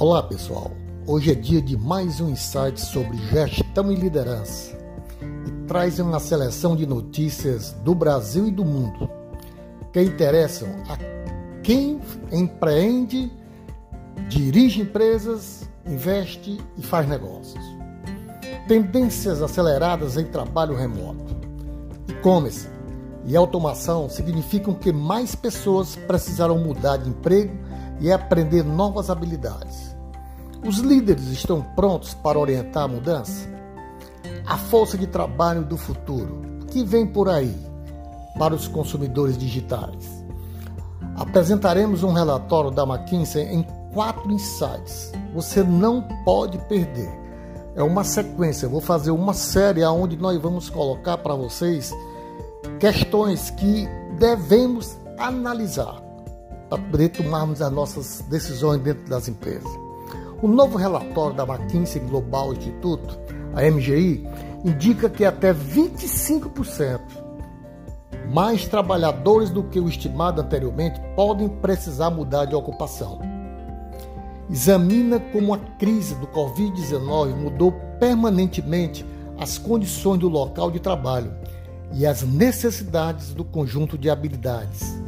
Olá pessoal, hoje é dia de mais um insight sobre gestão e liderança e traz uma seleção de notícias do Brasil e do mundo que interessam a quem empreende, dirige empresas, investe e faz negócios. Tendências aceleradas em trabalho remoto, e-commerce e automação significam que mais pessoas precisarão mudar de emprego e aprender novas habilidades. Os líderes estão prontos para orientar a mudança? A força de trabalho do futuro, que vem por aí para os consumidores digitais. Apresentaremos um relatório da McKinsey em quatro insights. Você não pode perder. É uma sequência. Eu vou fazer uma série onde nós vamos colocar para vocês questões que devemos analisar para poder tomarmos as nossas decisões dentro das empresas. O novo relatório da McKinsey Global Instituto, a MGI, indica que até 25% mais trabalhadores do que o estimado anteriormente podem precisar mudar de ocupação. Examina como a crise do Covid-19 mudou permanentemente as condições do local de trabalho e as necessidades do conjunto de habilidades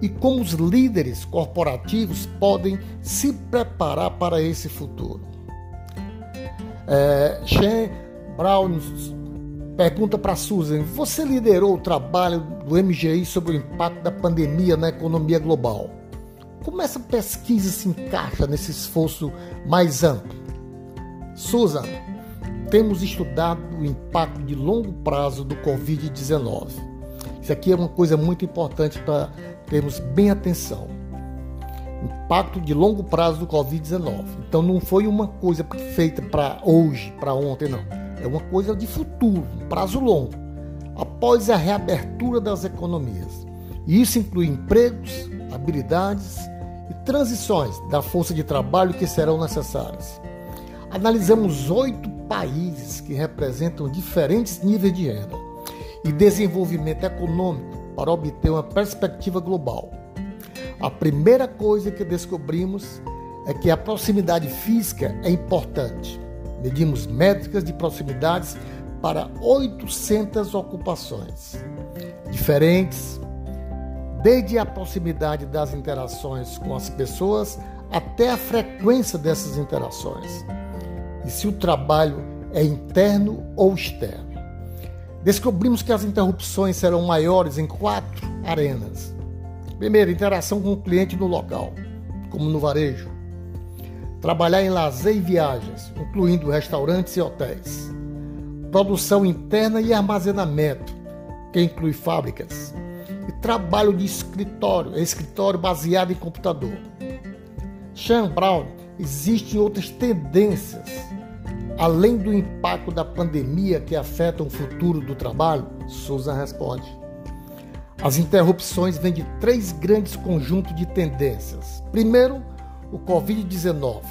e como os líderes corporativos podem se preparar para esse futuro. É, Shen Brown pergunta para Susan: Você liderou o trabalho do MGI sobre o impacto da pandemia na economia global? Como essa pesquisa se encaixa nesse esforço mais amplo? Susan, temos estudado o impacto de longo prazo do Covid-19. Isso aqui é uma coisa muito importante para termos bem atenção. Impacto de longo prazo do Covid-19. Então não foi uma coisa feita para hoje, para ontem, não. É uma coisa de futuro, um prazo longo, após a reabertura das economias. E isso inclui empregos, habilidades e transições da força de trabalho que serão necessárias. Analisamos oito países que representam diferentes níveis de renda e desenvolvimento econômico para obter uma perspectiva global. A primeira coisa que descobrimos é que a proximidade física é importante. Medimos métricas de proximidades para 800 ocupações diferentes, desde a proximidade das interações com as pessoas até a frequência dessas interações. E se o trabalho é interno ou externo. Descobrimos que as interrupções serão maiores em quatro arenas. Primeiro, interação com o cliente no local, como no varejo. Trabalhar em lazer e viagens, incluindo restaurantes e hotéis. Produção interna e armazenamento, que inclui fábricas. E trabalho de escritório, escritório baseado em computador. Sean Brown, existem outras tendências Além do impacto da pandemia que afeta o futuro do trabalho, Souza responde. As interrupções vêm de três grandes conjuntos de tendências. Primeiro, o Covid-19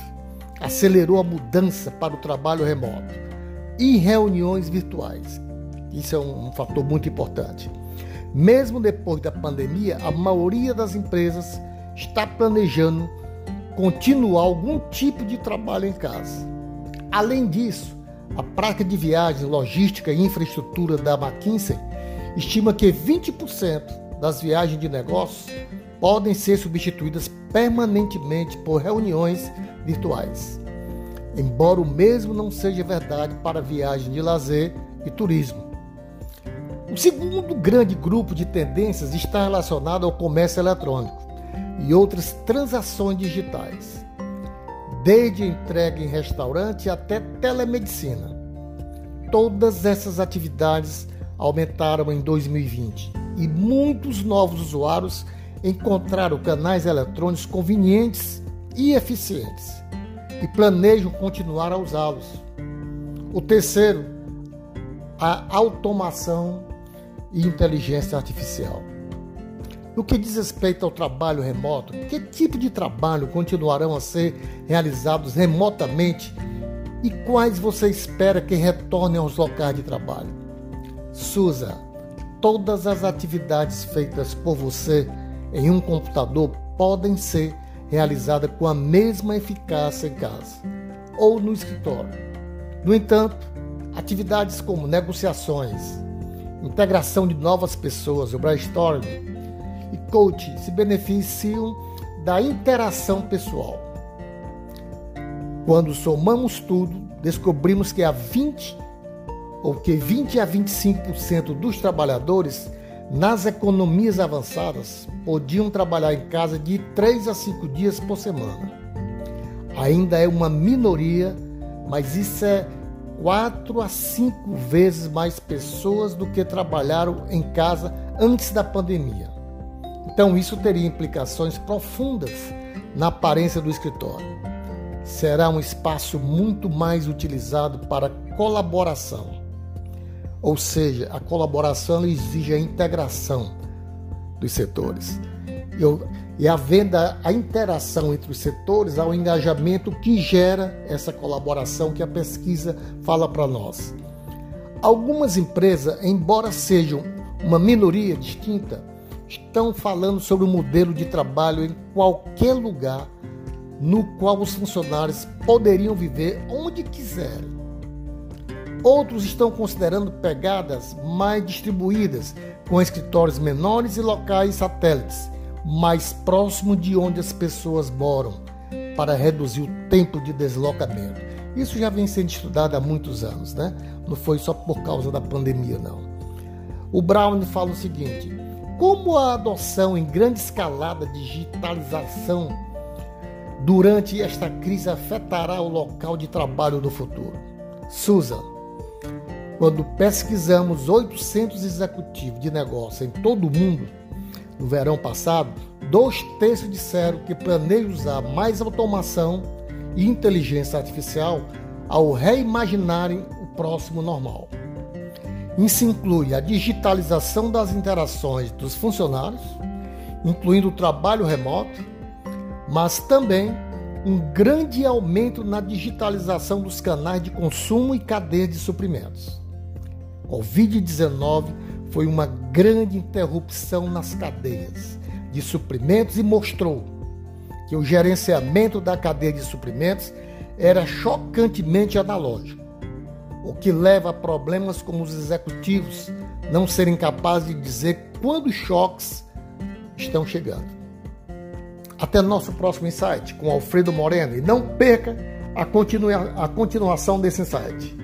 acelerou a mudança para o trabalho remoto e reuniões virtuais. Isso é um fator muito importante. Mesmo depois da pandemia, a maioria das empresas está planejando continuar algum tipo de trabalho em casa. Além disso, a prática de viagens, logística e infraestrutura da McKinsey estima que 20% das viagens de negócios podem ser substituídas permanentemente por reuniões virtuais. Embora o mesmo não seja verdade para viagem de lazer e turismo. O segundo grande grupo de tendências está relacionado ao comércio eletrônico e outras transações digitais desde entrega em restaurante até telemedicina. Todas essas atividades aumentaram em 2020 e muitos novos usuários encontraram canais eletrônicos convenientes e eficientes e planejam continuar a usá-los. O terceiro, a automação e inteligência artificial. No que diz respeito ao trabalho remoto, que tipo de trabalho continuarão a ser realizados remotamente e quais você espera que retornem aos locais de trabalho? Susa, todas as atividades feitas por você em um computador podem ser realizada com a mesma eficácia em casa ou no escritório. No entanto, atividades como negociações, integração de novas pessoas, o brainstorming coaching se beneficiam da interação pessoal. Quando somamos tudo, descobrimos que há 20 ou que 20 a 25% dos trabalhadores nas economias avançadas podiam trabalhar em casa de 3 a 5 dias por semana. Ainda é uma minoria, mas isso é 4 a 5 vezes mais pessoas do que trabalharam em casa antes da pandemia. Então, isso teria implicações profundas na aparência do escritório. Será um espaço muito mais utilizado para colaboração. Ou seja, a colaboração exige a integração dos setores. Eu, e havendo a interação entre os setores, há engajamento que gera essa colaboração que a pesquisa fala para nós. Algumas empresas, embora sejam uma minoria distinta, estão falando sobre o modelo de trabalho em qualquer lugar no qual os funcionários poderiam viver onde quiserem. Outros estão considerando pegadas mais distribuídas, com escritórios menores e locais satélites, mais próximo de onde as pessoas moram, para reduzir o tempo de deslocamento. Isso já vem sendo estudado há muitos anos, né? Não foi só por causa da pandemia, não. O Brown fala o seguinte: como a adoção em grande escalada digitalização durante esta crise afetará o local de trabalho no futuro? Susan, quando pesquisamos 800 executivos de negócio em todo o mundo no verão passado, dois terços disseram que planejam usar mais automação e inteligência artificial ao reimaginarem o próximo normal. Isso inclui a digitalização das interações dos funcionários, incluindo o trabalho remoto, mas também um grande aumento na digitalização dos canais de consumo e cadeias de suprimentos. Covid-19 foi uma grande interrupção nas cadeias de suprimentos e mostrou que o gerenciamento da cadeia de suprimentos era chocantemente analógico o que leva a problemas como os executivos não serem capazes de dizer quando os choques estão chegando. Até nosso próximo insight com Alfredo Moreno e não perca a, continua, a continuação desse insight.